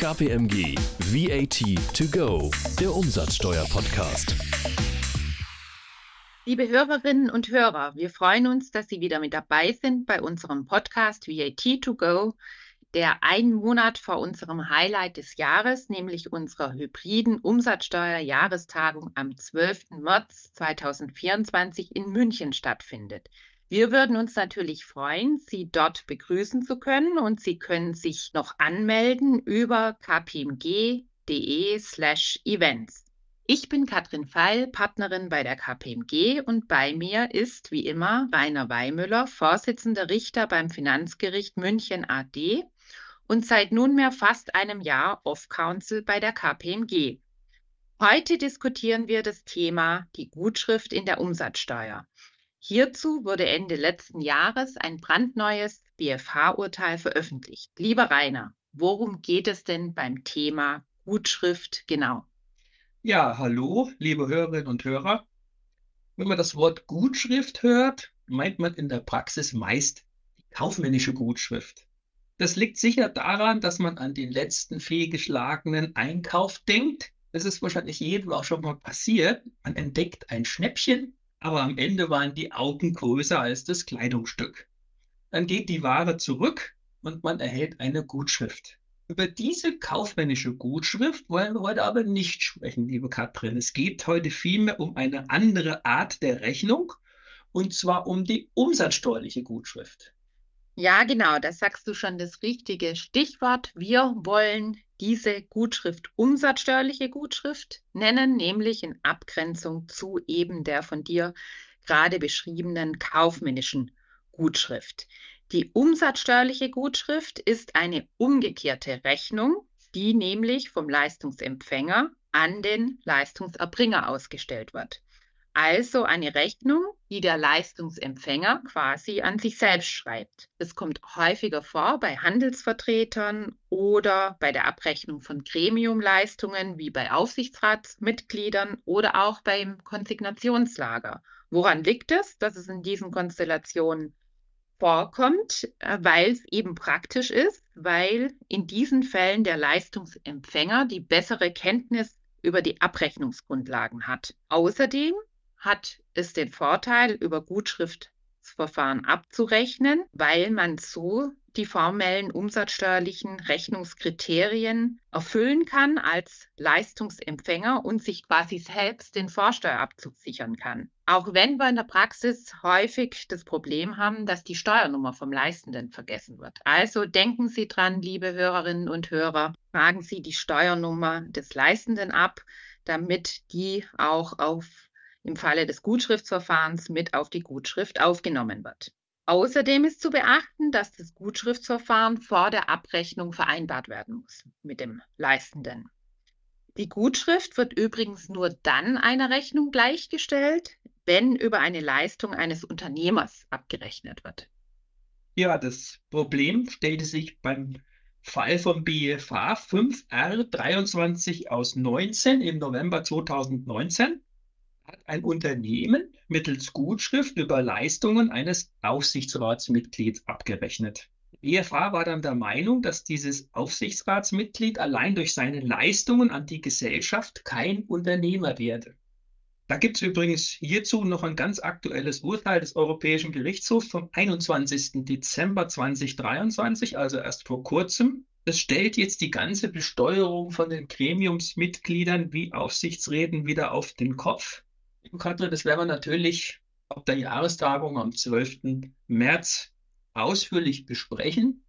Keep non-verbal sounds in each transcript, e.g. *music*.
KPMG VAT to go, der Umsatzsteuer-Podcast. Liebe Hörerinnen und Hörer, wir freuen uns, dass Sie wieder mit dabei sind bei unserem Podcast VAT to go, der einen Monat vor unserem Highlight des Jahres, nämlich unserer hybriden Umsatzsteuer-Jahrestagung am 12. März 2024 in München stattfindet. Wir würden uns natürlich freuen, Sie dort begrüßen zu können und Sie können sich noch anmelden über kpmg.de/events. Ich bin Katrin Feil, Partnerin bei der KPMG und bei mir ist wie immer Rainer Weimüller, Vorsitzender Richter beim Finanzgericht München AD und seit nunmehr fast einem Jahr Off-Counsel bei der KPMG. Heute diskutieren wir das Thema die Gutschrift in der Umsatzsteuer. Hierzu wurde Ende letzten Jahres ein brandneues BFH-Urteil veröffentlicht. Lieber Rainer, worum geht es denn beim Thema Gutschrift genau? Ja, hallo, liebe Hörerinnen und Hörer. Wenn man das Wort Gutschrift hört, meint man in der Praxis meist die kaufmännische Gutschrift. Das liegt sicher daran, dass man an den letzten fehlgeschlagenen Einkauf denkt. Das ist wahrscheinlich jedem auch schon mal passiert. Man entdeckt ein Schnäppchen aber am Ende waren die Augen größer als das Kleidungsstück. Dann geht die Ware zurück und man erhält eine Gutschrift. Über diese kaufmännische Gutschrift wollen wir heute aber nicht sprechen, liebe Katrin. Es geht heute vielmehr um eine andere Art der Rechnung und zwar um die umsatzsteuerliche Gutschrift. Ja, genau, da sagst du schon das richtige Stichwort. Wir wollen diese Gutschrift umsatzsteuerliche Gutschrift nennen, nämlich in Abgrenzung zu eben der von dir gerade beschriebenen kaufmännischen Gutschrift. Die umsatzsteuerliche Gutschrift ist eine umgekehrte Rechnung, die nämlich vom Leistungsempfänger an den Leistungserbringer ausgestellt wird. Also eine Rechnung, die der Leistungsempfänger quasi an sich selbst schreibt. Es kommt häufiger vor bei Handelsvertretern oder bei der Abrechnung von Gremiumleistungen wie bei Aufsichtsratsmitgliedern oder auch beim Konsignationslager. Woran liegt es, dass es in diesen Konstellationen vorkommt, äh, weil es eben praktisch ist, weil in diesen Fällen der Leistungsempfänger die bessere Kenntnis über die Abrechnungsgrundlagen hat. Außerdem hat es den Vorteil, über Gutschriftsverfahren abzurechnen, weil man so die formellen umsatzsteuerlichen Rechnungskriterien erfüllen kann als Leistungsempfänger und sich quasi selbst den Vorsteuerabzug sichern kann. Auch wenn wir in der Praxis häufig das Problem haben, dass die Steuernummer vom Leistenden vergessen wird. Also denken Sie dran, liebe Hörerinnen und Hörer, fragen Sie die Steuernummer des Leistenden ab, damit die auch auf im Falle des Gutschriftsverfahrens mit auf die Gutschrift aufgenommen wird. Außerdem ist zu beachten, dass das Gutschriftsverfahren vor der Abrechnung vereinbart werden muss mit dem Leistenden. Die Gutschrift wird übrigens nur dann einer Rechnung gleichgestellt, wenn über eine Leistung eines Unternehmers abgerechnet wird. Ja, das Problem stellte sich beim Fall vom BFH 5R 23 aus 19 im November 2019 hat ein Unternehmen mittels Gutschrift über Leistungen eines Aufsichtsratsmitglieds abgerechnet. Die EFA war dann der Meinung, dass dieses Aufsichtsratsmitglied allein durch seine Leistungen an die Gesellschaft kein Unternehmer werde. Da gibt es übrigens hierzu noch ein ganz aktuelles Urteil des Europäischen Gerichtshofs vom 21. Dezember 2023, also erst vor kurzem. Es stellt jetzt die ganze Besteuerung von den Gremiumsmitgliedern wie Aufsichtsräten wieder auf den Kopf. Katrin, das werden wir natürlich auf der Jahrestagung am 12. März ausführlich besprechen.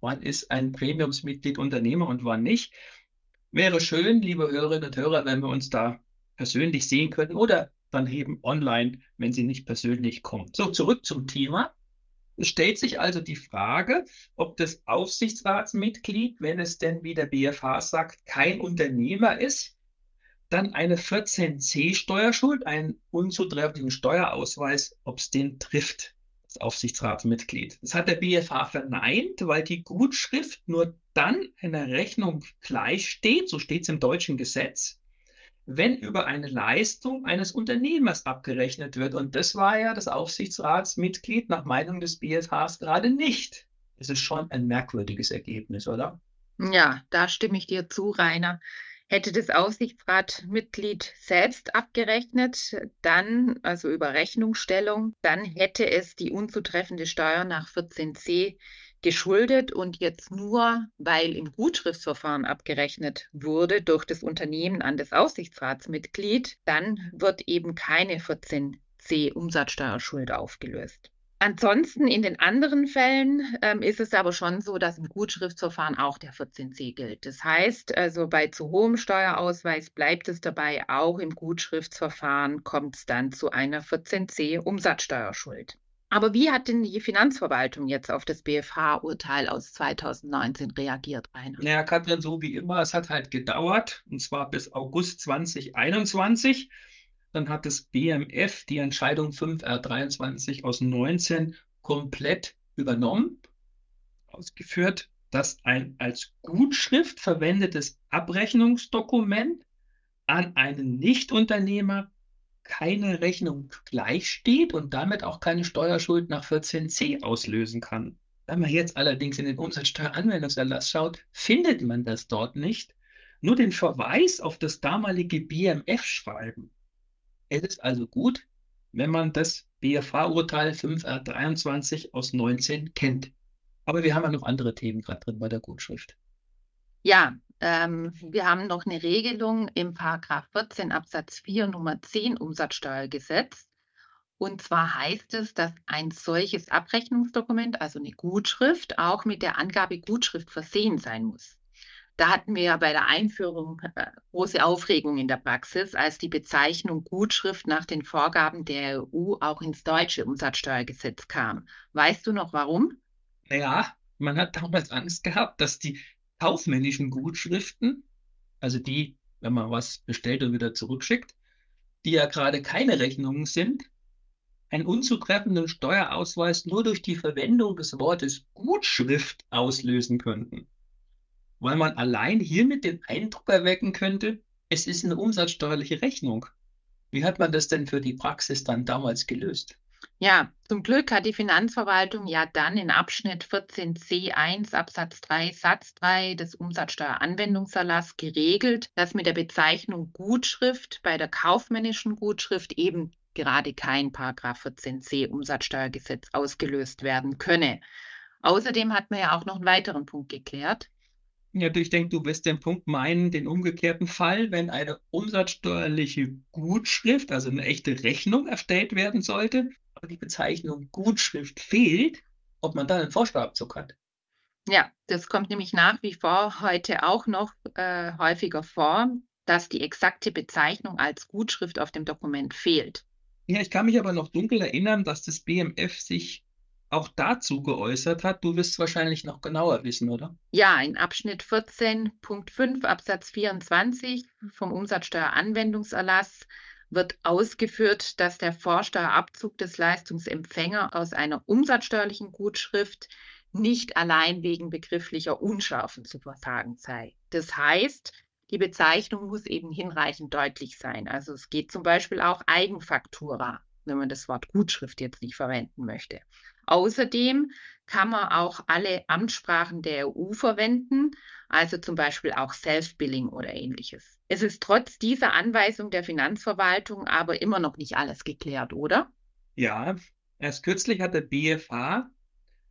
Wann ist ein Premiumsmitglied Unternehmer und wann nicht? Wäre schön, liebe Hörerinnen und Hörer, wenn wir uns da persönlich sehen könnten oder dann eben online, wenn Sie nicht persönlich kommen. So, zurück zum Thema. Es stellt sich also die Frage, ob das Aufsichtsratsmitglied, wenn es denn wie der BFH sagt, kein Unternehmer ist, dann eine 14c Steuerschuld, einen unzutreffenden Steuerausweis, ob es den trifft, das Aufsichtsratsmitglied. Das hat der BFH verneint, weil die Gutschrift nur dann einer Rechnung gleichsteht, so steht es im deutschen Gesetz, wenn über eine Leistung eines Unternehmers abgerechnet wird. Und das war ja das Aufsichtsratsmitglied nach Meinung des BFHs gerade nicht. Das ist schon ein merkwürdiges Ergebnis, oder? Ja, da stimme ich dir zu, Rainer. Hätte das Aufsichtsratmitglied selbst abgerechnet, dann, also über Rechnungsstellung, dann hätte es die unzutreffende Steuer nach 14c geschuldet und jetzt nur, weil im Gutschriftsverfahren abgerechnet wurde durch das Unternehmen an das Aufsichtsratsmitglied, dann wird eben keine 14c Umsatzsteuerschuld aufgelöst. Ansonsten in den anderen Fällen ähm, ist es aber schon so, dass im Gutschriftsverfahren auch der 14c gilt. Das heißt, also bei zu hohem Steuerausweis bleibt es dabei, auch im Gutschriftsverfahren kommt es dann zu einer 14c Umsatzsteuerschuld. Aber wie hat denn die Finanzverwaltung jetzt auf das BFH-Urteil aus 2019 reagiert, Rainer? Naja, Katrin, so wie immer, es hat halt gedauert, und zwar bis August 2021. Dann hat das BMF die Entscheidung 5R23 aus 19 komplett übernommen, ausgeführt, dass ein als Gutschrift verwendetes Abrechnungsdokument an einen Nichtunternehmer keine Rechnung gleichsteht und damit auch keine Steuerschuld nach 14c auslösen kann. Wenn man jetzt allerdings in den Umsatzsteueranwendungserlass schaut, findet man das dort nicht. Nur den Verweis auf das damalige BMF-Schreiben. Es ist also gut, wenn man das BFH-Urteil 5R23 aus 19 kennt. Aber wir haben ja noch andere Themen gerade drin bei der Gutschrift. Ja, ähm, wir haben noch eine Regelung im Paragraph 14 Absatz 4 Nummer 10 Umsatzsteuergesetz. Und zwar heißt es, dass ein solches Abrechnungsdokument, also eine Gutschrift, auch mit der Angabe Gutschrift versehen sein muss. Da hatten wir ja bei der Einführung äh, große Aufregung in der Praxis, als die Bezeichnung Gutschrift nach den Vorgaben der EU auch ins deutsche Umsatzsteuergesetz kam. Weißt du noch warum? Naja, man hat damals Angst gehabt, dass die kaufmännischen Gutschriften, also die, wenn man was bestellt und wieder zurückschickt, die ja gerade keine Rechnungen sind, einen unzutreffenden Steuerausweis nur durch die Verwendung des Wortes Gutschrift auslösen könnten weil man allein hiermit den Eindruck erwecken könnte, es ist eine umsatzsteuerliche Rechnung. Wie hat man das denn für die Praxis dann damals gelöst? Ja, zum Glück hat die Finanzverwaltung ja dann in Abschnitt 14c1 Absatz 3 Satz 3 des Umsatzsteueranwendungserlasses geregelt, dass mit der Bezeichnung Gutschrift bei der kaufmännischen Gutschrift eben gerade kein Paragraph 14c Umsatzsteuergesetz ausgelöst werden könne. Außerdem hat man ja auch noch einen weiteren Punkt geklärt. Ja, ich denke, du wirst den Punkt meinen, den umgekehrten Fall, wenn eine umsatzsteuerliche Gutschrift, also eine echte Rechnung erstellt werden sollte, aber die Bezeichnung Gutschrift fehlt, ob man dann einen Vorsteuerabzug hat. Ja, das kommt nämlich nach wie vor heute auch noch äh, häufiger vor, dass die exakte Bezeichnung als Gutschrift auf dem Dokument fehlt. Ja, ich kann mich aber noch dunkel erinnern, dass das BMF sich auch dazu geäußert hat. Du wirst es wahrscheinlich noch genauer wissen, oder? Ja, in Abschnitt 14.5 Absatz 24 vom Umsatzsteueranwendungserlass wird ausgeführt, dass der Vorsteuerabzug des Leistungsempfängers aus einer umsatzsteuerlichen Gutschrift nicht allein wegen begrifflicher Unschärfen zu versagen sei. Das heißt, die Bezeichnung muss eben hinreichend deutlich sein. Also es geht zum Beispiel auch Eigenfaktura, wenn man das Wort Gutschrift jetzt nicht verwenden möchte. Außerdem kann man auch alle Amtssprachen der EU verwenden, also zum Beispiel auch Self-Billing oder ähnliches. Es ist trotz dieser Anweisung der Finanzverwaltung aber immer noch nicht alles geklärt, oder? Ja, erst kürzlich hat der BFH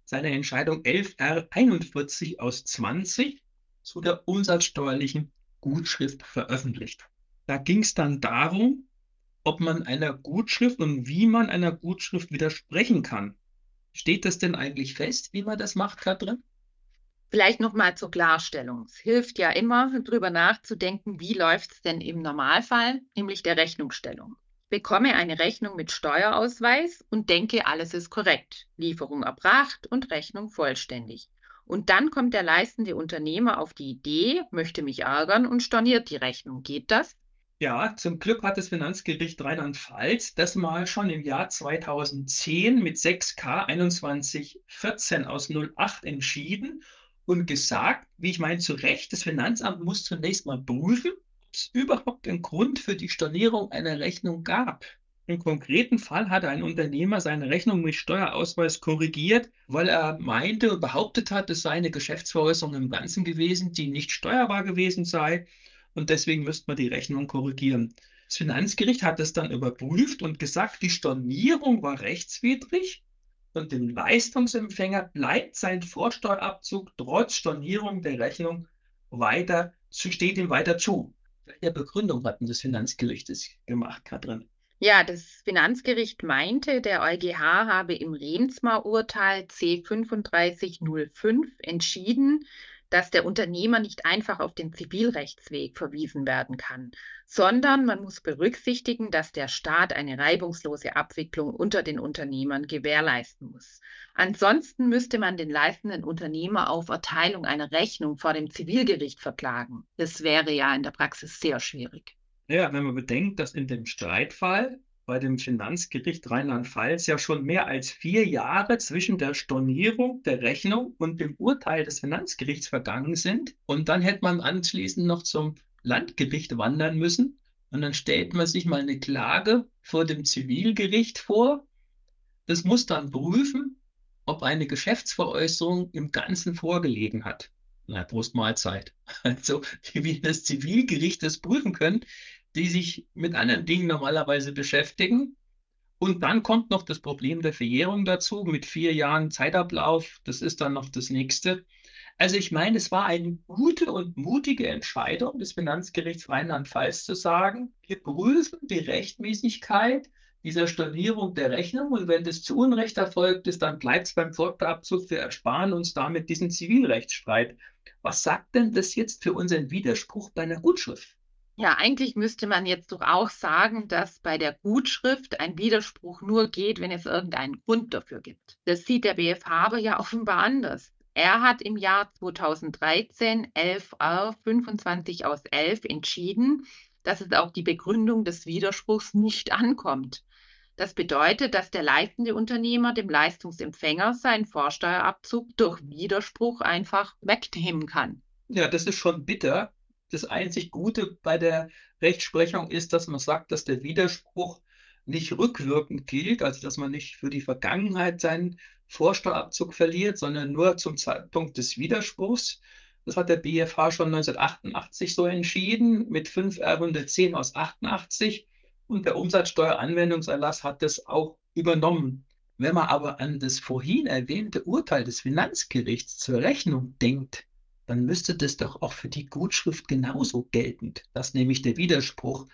seine Entscheidung 11R41 aus 20 zu der umsatzsteuerlichen Gutschrift veröffentlicht. Da ging es dann darum, ob man einer Gutschrift und wie man einer Gutschrift widersprechen kann. Steht das denn eigentlich fest, wie man das macht, Katrin? Vielleicht nochmal zur Klarstellung. Es hilft ja immer, darüber nachzudenken, wie läuft es denn im Normalfall, nämlich der Rechnungsstellung. Bekomme eine Rechnung mit Steuerausweis und denke, alles ist korrekt. Lieferung erbracht und Rechnung vollständig. Und dann kommt der leistende Unternehmer auf die Idee, möchte mich ärgern und storniert die Rechnung. Geht das? Ja, zum Glück hat das Finanzgericht Rheinland-Pfalz das mal schon im Jahr 2010 mit 6K 2114 aus 08 entschieden und gesagt, wie ich meine, zu Recht, das Finanzamt muss zunächst mal prüfen, ob es überhaupt einen Grund für die Stornierung einer Rechnung gab. Im konkreten Fall hatte ein Unternehmer seine Rechnung mit Steuerausweis korrigiert, weil er meinte und behauptet hat, es sei eine Geschäftsveräußerung im Ganzen gewesen, die nicht steuerbar gewesen sei. Und deswegen müsste man die Rechnung korrigieren. Das Finanzgericht hat es dann überprüft und gesagt, die Stornierung war rechtswidrig und dem Leistungsempfänger bleibt sein Vorsteuerabzug trotz Stornierung der Rechnung weiter, steht ihm weiter zu. Welche Begründung hat denn das Finanzgericht das gemacht, Katrin? Ja, das Finanzgericht meinte, der EuGH habe im Rehnsma-Urteil C3505 entschieden, dass der Unternehmer nicht einfach auf den Zivilrechtsweg verwiesen werden kann, sondern man muss berücksichtigen, dass der Staat eine reibungslose Abwicklung unter den Unternehmern gewährleisten muss. Ansonsten müsste man den leistenden Unternehmer auf Erteilung einer Rechnung vor dem Zivilgericht verklagen. Das wäre ja in der Praxis sehr schwierig. Ja, wenn man bedenkt, dass in dem Streitfall bei dem Finanzgericht Rheinland-Pfalz ja schon mehr als vier Jahre zwischen der Stornierung der Rechnung und dem Urteil des Finanzgerichts vergangen sind. Und dann hätte man anschließend noch zum Landgericht wandern müssen. Und dann stellt man sich mal eine Klage vor dem Zivilgericht vor. Das muss dann prüfen, ob eine Geschäftsveräußerung im Ganzen vorgelegen hat. Na, Prost Mahlzeit. *laughs* Also, wie das Zivilgericht das prüfen können, die sich mit anderen Dingen normalerweise beschäftigen. Und dann kommt noch das Problem der Verjährung dazu mit vier Jahren Zeitablauf. Das ist dann noch das nächste. Also ich meine, es war eine gute und mutige Entscheidung des Finanzgerichts Rheinland-Pfalz zu sagen, wir prüfen die Rechtmäßigkeit dieser Stornierung der Rechnung und wenn das zu Unrecht erfolgt ist, dann bleibt es beim Fortabzug. Wir ersparen uns damit diesen Zivilrechtsstreit. Was sagt denn das jetzt für unseren Widerspruch bei einer Gutschrift? Ja, eigentlich müsste man jetzt doch auch sagen, dass bei der Gutschrift ein Widerspruch nur geht, wenn es irgendeinen Grund dafür gibt. Das sieht der BFH aber ja *laughs* offenbar anders. Er hat im Jahr 2013 11r 25 aus 11 entschieden, dass es auf die Begründung des Widerspruchs nicht ankommt. Das bedeutet, dass der leistende Unternehmer dem Leistungsempfänger seinen Vorsteuerabzug durch Widerspruch einfach wegnehmen kann. Ja, das ist schon bitter, das einzig Gute bei der Rechtsprechung ist, dass man sagt, dass der Widerspruch nicht rückwirkend gilt, also dass man nicht für die Vergangenheit seinen Vorsteuerabzug verliert, sondern nur zum Zeitpunkt des Widerspruchs. Das hat der BFH schon 1988 so entschieden mit 5 R 110 aus 88 und der Umsatzsteueranwendungserlass hat das auch übernommen. Wenn man aber an das vorhin erwähnte Urteil des Finanzgerichts zur Rechnung denkt, dann müsste das doch auch für die Gutschrift genauso geltend, dass nämlich der Widerspruch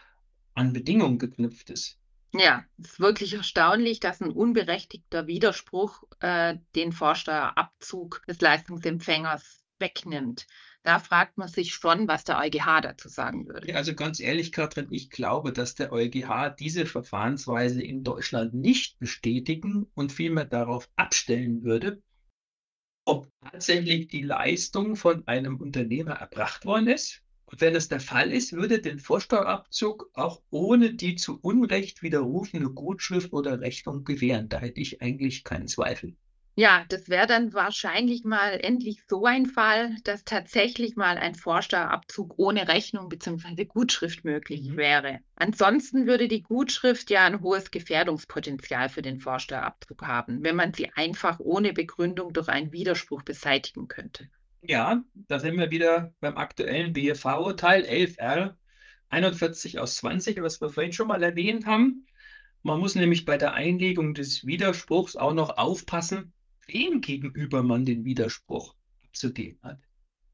an Bedingungen geknüpft ist. Ja, es ist wirklich erstaunlich, dass ein unberechtigter Widerspruch äh, den Vorsteuerabzug des Leistungsempfängers wegnimmt. Da fragt man sich schon, was der EuGH dazu sagen würde. Ja, also ganz ehrlich, Katrin, ich glaube, dass der EuGH diese Verfahrensweise in Deutschland nicht bestätigen und vielmehr darauf abstellen würde, ob tatsächlich die Leistung von einem Unternehmer erbracht worden ist. Und wenn es der Fall ist, würde den Vorsteuerabzug auch ohne die zu Unrecht widerrufene Gutschrift oder Rechnung gewähren. Da hätte ich eigentlich keinen Zweifel. Ja, das wäre dann wahrscheinlich mal endlich so ein Fall, dass tatsächlich mal ein Vorsteuerabzug ohne Rechnung bzw. Gutschrift möglich mhm. wäre. Ansonsten würde die Gutschrift ja ein hohes Gefährdungspotenzial für den Vorsteuerabzug haben, wenn man sie einfach ohne Begründung durch einen Widerspruch beseitigen könnte. Ja, da sind wir wieder beim aktuellen BFV-Urteil 11r 41 aus 20, was wir vorhin schon mal erwähnt haben. Man muss nämlich bei der Einlegung des Widerspruchs auch noch aufpassen, wem gegenüber man den Widerspruch abzugeben hat.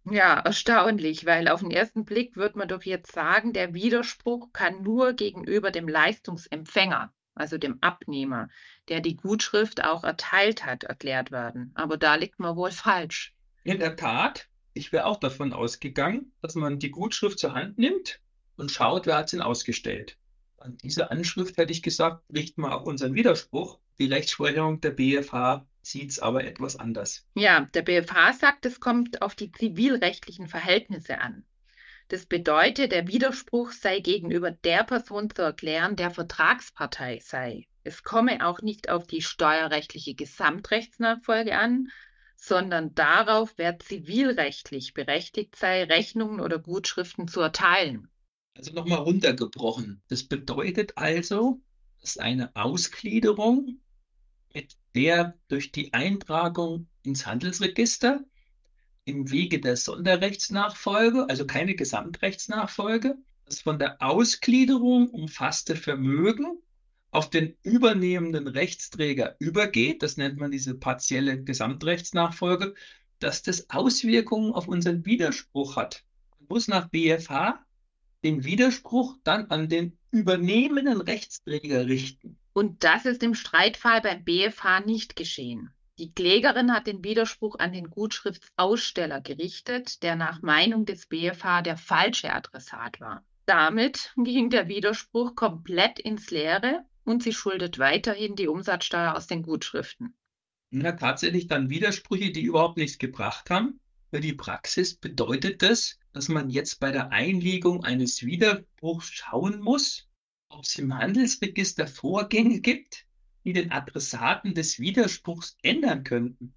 Ja, erstaunlich, weil auf den ersten Blick wird man doch jetzt sagen, der Widerspruch kann nur gegenüber dem Leistungsempfänger, also dem Abnehmer, der die Gutschrift auch erteilt hat, erklärt werden. Aber da liegt man wohl falsch. In der Tat, ich wäre auch davon ausgegangen, dass man die Gutschrift zur Hand nimmt und schaut, wer hat sie ausgestellt. An diese Anschrift hätte ich gesagt, richten wir auch unseren Widerspruch. Die Rechtsprechung der BFH sieht es aber etwas anders. Ja, der BFH sagt, es kommt auf die zivilrechtlichen Verhältnisse an. Das bedeutet, der Widerspruch sei gegenüber der Person zu erklären, der Vertragspartei sei. Es komme auch nicht auf die steuerrechtliche Gesamtrechtsnachfolge an, sondern darauf, wer zivilrechtlich berechtigt sei, Rechnungen oder Gutschriften zu erteilen. Also nochmal runtergebrochen. Das bedeutet also, ist eine Ausgliederung, mit der durch die Eintragung ins Handelsregister im Wege der Sonderrechtsnachfolge, also keine Gesamtrechtsnachfolge, das von der Ausgliederung umfasste Vermögen auf den übernehmenden Rechtsträger übergeht, das nennt man diese partielle Gesamtrechtsnachfolge, dass das Auswirkungen auf unseren Widerspruch hat. Man muss nach BFH den Widerspruch dann an den übernehmenden Rechtsträger richten. Und das ist im Streitfall beim BFH nicht geschehen. Die Klägerin hat den Widerspruch an den Gutschriftsaussteller gerichtet, der nach Meinung des BFH der falsche Adressat war. Damit ging der Widerspruch komplett ins Leere und sie schuldet weiterhin die Umsatzsteuer aus den Gutschriften. Ja, tatsächlich dann Widersprüche, die überhaupt nichts gebracht haben. Für die Praxis bedeutet das, dass man jetzt bei der Einlegung eines Widerspruchs schauen muss, ob es im Handelsregister Vorgänge gibt, die den Adressaten des Widerspruchs ändern könnten.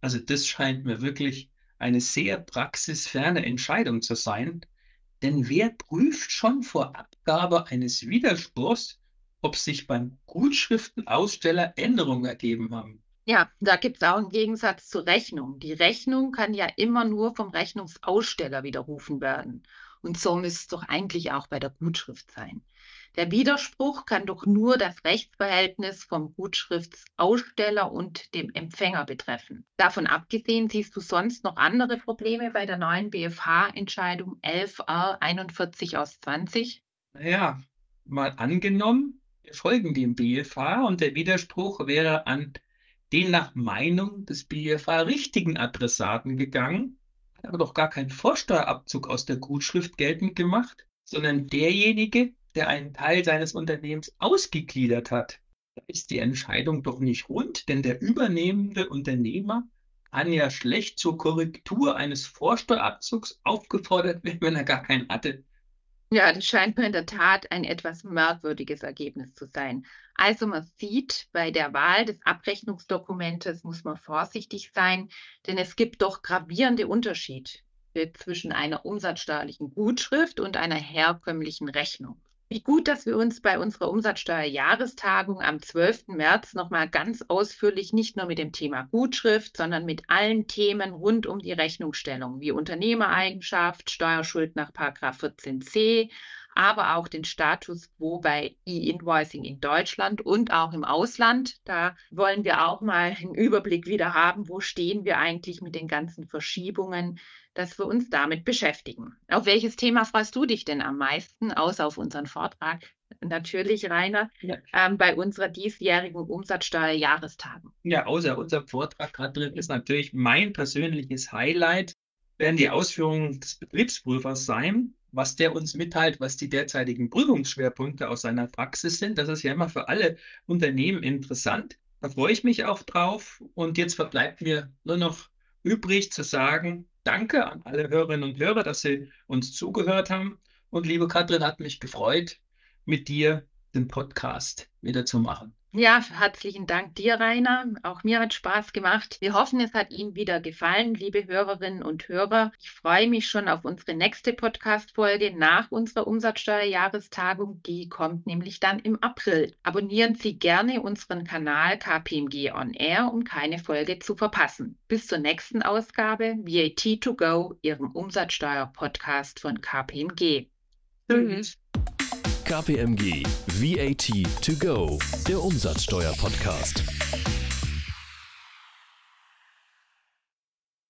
Also das scheint mir wirklich eine sehr praxisferne Entscheidung zu sein. Denn wer prüft schon vor Abgabe eines Widerspruchs, ob sich beim Gutschriftenaussteller Änderungen ergeben haben? Ja, da gibt es auch einen Gegensatz zur Rechnung. Die Rechnung kann ja immer nur vom Rechnungsaussteller widerrufen werden. Und so müsste es doch eigentlich auch bei der Gutschrift sein. Der Widerspruch kann doch nur das Rechtsverhältnis vom Gutschriftsaussteller und dem Empfänger betreffen. Davon abgesehen siehst du sonst noch andere Probleme bei der neuen BFH-Entscheidung 11r 41 aus 20? Naja, mal angenommen, wir folgen dem BFH und der Widerspruch wäre an den nach Meinung des BFH richtigen Adressaten gegangen, hat aber doch gar keinen Vorsteuerabzug aus der Gutschrift geltend gemacht, sondern derjenige, der einen Teil seines Unternehmens ausgegliedert hat. Da ist die Entscheidung doch nicht rund, denn der übernehmende Unternehmer kann ja schlecht zur Korrektur eines Vorsteuerabzugs aufgefordert werden, wenn er gar keinen hatte. Ja, das scheint mir in der Tat ein etwas merkwürdiges Ergebnis zu sein. Also man sieht, bei der Wahl des Abrechnungsdokumentes muss man vorsichtig sein, denn es gibt doch gravierende Unterschiede zwischen einer umsatzsteuerlichen Gutschrift und einer herkömmlichen Rechnung. Wie gut, dass wir uns bei unserer Umsatzsteuerjahrestagung am 12. März nochmal ganz ausführlich nicht nur mit dem Thema Gutschrift, sondern mit allen Themen rund um die Rechnungsstellung wie Unternehmereigenschaft, Steuerschuld nach 14c, aber auch den Status quo bei E-Invoicing in Deutschland und auch im Ausland. Da wollen wir auch mal einen Überblick wieder haben, wo stehen wir eigentlich mit den ganzen Verschiebungen dass wir uns damit beschäftigen. Auf welches Thema freust du dich denn am meisten, außer auf unseren Vortrag? Natürlich, Rainer, ja. ähm, bei unserer diesjährigen Umsatzsteuerjahrestagung. Ja, außer unserem Vortrag gerade drin ist natürlich mein persönliches Highlight, werden die Ausführungen des Betriebsprüfers sein, was der uns mitteilt, was die derzeitigen Prüfungsschwerpunkte aus seiner Praxis sind. Das ist ja immer für alle Unternehmen interessant. Da freue ich mich auch drauf. Und jetzt verbleibt mir nur noch übrig zu sagen, danke an alle Hörerinnen und Hörer, dass sie uns zugehört haben. Und liebe Katrin, hat mich gefreut, mit dir den Podcast wieder zu machen. Ja, herzlichen Dank dir, Rainer. Auch mir hat Spaß gemacht. Wir hoffen, es hat Ihnen wieder gefallen, liebe Hörerinnen und Hörer. Ich freue mich schon auf unsere nächste Podcast-Folge nach unserer Umsatzsteuerjahrestagung. Die kommt nämlich dann im April. Abonnieren Sie gerne unseren Kanal KPMG On Air, um keine Folge zu verpassen. Bis zur nächsten Ausgabe VAT to Go, Ihrem Umsatzsteuer-Podcast von KPMG. Tschüss. KPMG VAT to go, der Umsatzsteuer-Podcast.